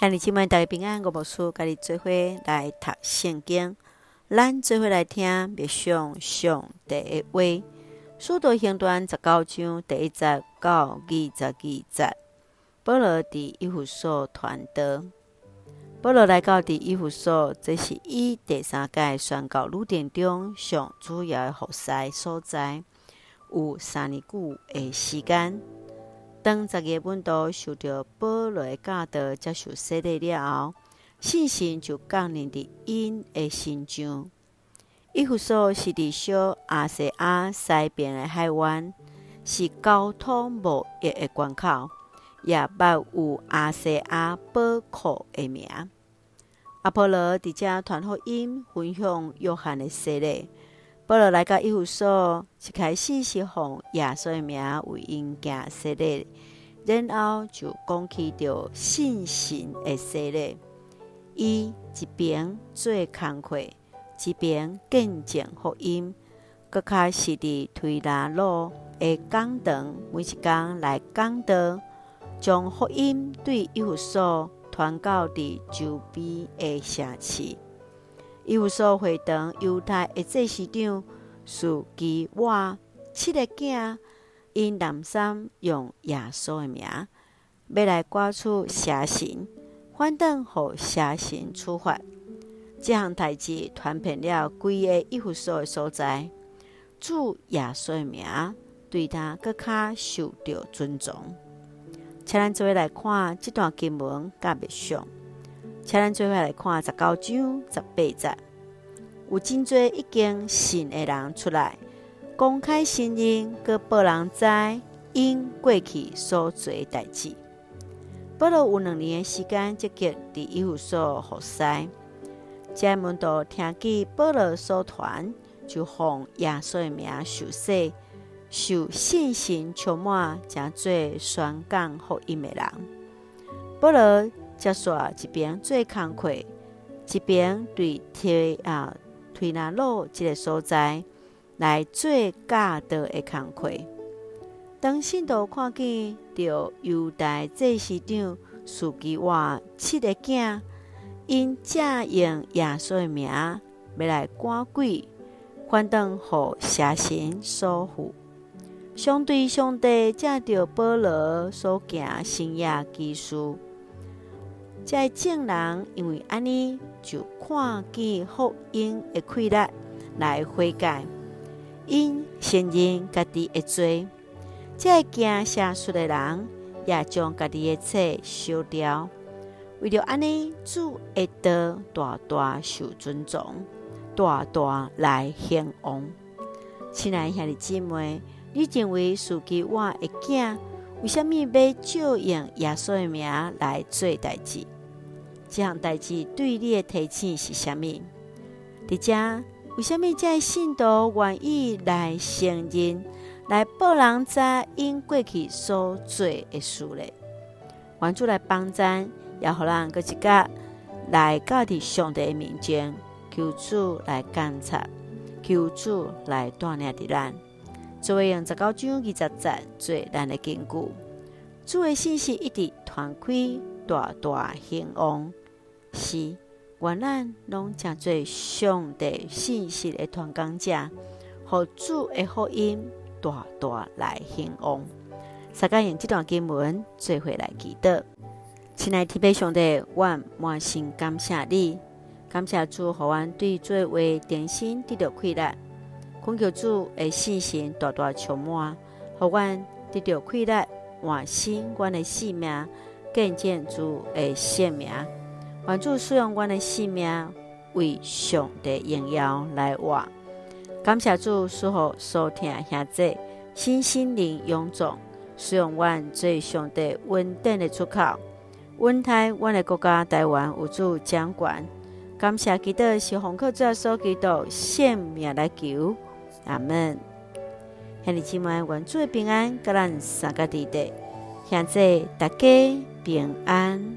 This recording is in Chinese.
兄弟姊妹，大家平安，我无事，甲你做伙来读圣经，咱做伙来听默想上帝的话。速度行传十九章第一节到二十二节，保罗伫伊弗所传道。保罗来到伫伊弗所，这是伊第三届宣告旅程中上主要的服侍所在，有三年久的时间。当十个门徒受到保罗的教导，接受洗礼了后，信心就降临伫因的心上。以弗所是伫小亚细亚西边的海湾，是交通贸易的关口，也捌有亚细亚宝库的名。阿波罗伫遮传福音，分享约翰的洗礼。保罗来到以弗所，一开始是奉耶稣的名为因行洗礼，然后就讲起着信心的洗礼。伊一边做工课，一边见证福音，阁较是伫推拿路的讲堂，每一工来讲道，将福音对医务所传到伫周边的城市。以弗所会堂犹太的祭司长属基瓦七个囝，因男三用耶稣的名，要来挂出邪神，反倒互邪神处罚。即项代志传遍了规个伊弗所的所在，主耶稣的名对他阁较受到尊重。请咱做伙来看这段经文甲默想。请咱做伙来看十九章十八节，有真济已经信的人出来，公开承认，搁报人知因过去所做代志。保罗有两年的时间积极伫医务所服侍，这门徒听见保罗所传，就奉耶稣的名受洗，受信心充满，正做宣讲福音的人。保罗。接续一边做工课，一边对推啊推拿路即个所在来做教导的工课。当信徒看见着犹大祭司长士基瓦七个囝，因正用耶稣的名要来赶鬼，反倒互邪神所附。相对上帝正着保罗所行神迹奇事。这证人因为安尼，就看见福音的气力来悔改，因承认家己的罪。这行邪术的人也将家己的册烧掉。为了安尼，主会得大大受尊重，大大来兴旺。亲爱兄弟姊妹，你认为士基瓦的囝为什么要照用耶稣的名来做代志？这项代志对你的提醒是虾物？伫遮为什么这信徒愿意来承认、来报人知因过去所做的事呢？愿主来帮咱，也互咱搁一甲来到伫上帝的面前，求主来监察，求主来带领伫咱。作为用十九章二十节做咱的根据，主的信息一直传开，大大兴旺。是，愿咱拢诚做上帝信息的传讲者，互主的福音大大来兴旺。大家用这段经文做回来祈祷，亲爱的天父上帝，我满心感谢你，感谢主，互阮对主的话定心得到气力，恳求主的信心大大充满，互阮得到快乐，换新阮的性命，见证主的圣名。愿主使用阮的性命为上帝荣耀来活，感谢主赐福所听兄弟，身心灵勇壮，使用阮做上帝稳定的出口，稳台阮的国家台湾有主掌管，感谢基督是奉靠主所基督性命来求，阿门。兄弟姊妹，愿主的平安，各人三个地带，现在大家平安。